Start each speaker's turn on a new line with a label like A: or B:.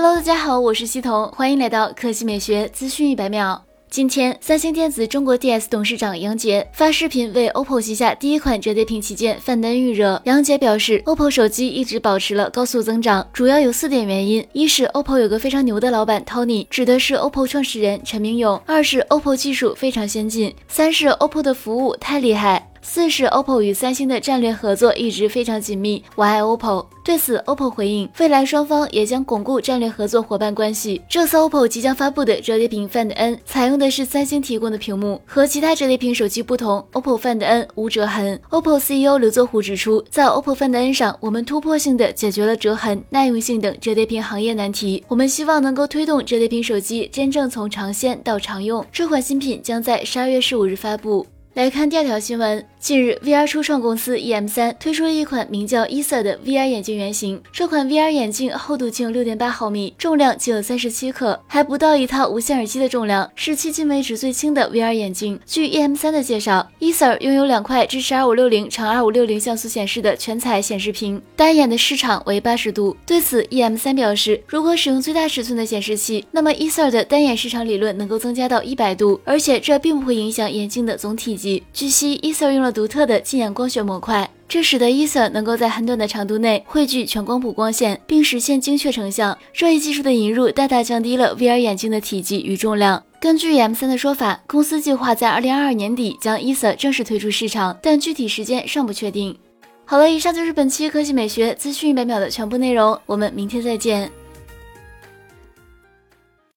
A: Hello，大家好，我是西彤，欢迎来到科技美学资讯一百秒。今天，三星电子中国 DS 董事长杨杰发视频为 OPPO 旗下第一款折叠屏旗舰范登预热。杨杰表示，OPPO 手机一直保持了高速增长，主要有四点原因：一是 OPPO 有个非常牛的老板 Tony，指的是 OPPO 创始人陈明勇；二是 OPPO 技术非常先进；三是 OPPO 的服务太厉害。四是 OPPO 与三星的战略合作一直非常紧密，我爱 OPPO。对此，OPPO 回应，未来双方也将巩固战略合作伙伴关系。这次 OPPO 即将发布的折叠屏 Find N 采用的是三星提供的屏幕，和其他折叠屏手机不同，OPPO Find N 无折痕。OPPO CEO 刘作虎指出，在 OPPO Find N 上，我们突破性的解决了折痕、耐用性等折叠屏行业难题。我们希望能够推动折叠屏手机真正从尝鲜到常用。这款新品将在十二月十五日发布。来看第二条新闻。近日，VR 初创公司 EM3 推出了一款名叫 Eser 的 VR 眼镜原型。这款 VR 眼镜厚度仅有六点八毫米，重量仅有三十七克，还不到一套无线耳机的重量，是迄今为止最轻的 VR 眼镜。据 EM3 的介绍，Eser 拥有两块支持二五六零乘二五六零像素显示的全彩显示屏，单眼的视场为八十度。对此，EM3 表示，如果使用最大尺寸的显示器，那么 Eser 的单眼视场理论能够增加到一百度，而且这并不会影响眼镜的总体积。据悉，Ether 用了独特的近眼光学模块，这使得 Ether 能够在很短的长度内汇聚全光谱光线，并实现精确成像。这一技术的引入大大降低了 VR 眼镜的体积与重量。根据 M3 的说法，公司计划在2022年底将 Ether 正式推出市场，但具体时间尚不确定。好了，以上就是本期科技美学资讯一百秒的全部内容，我们明天再见。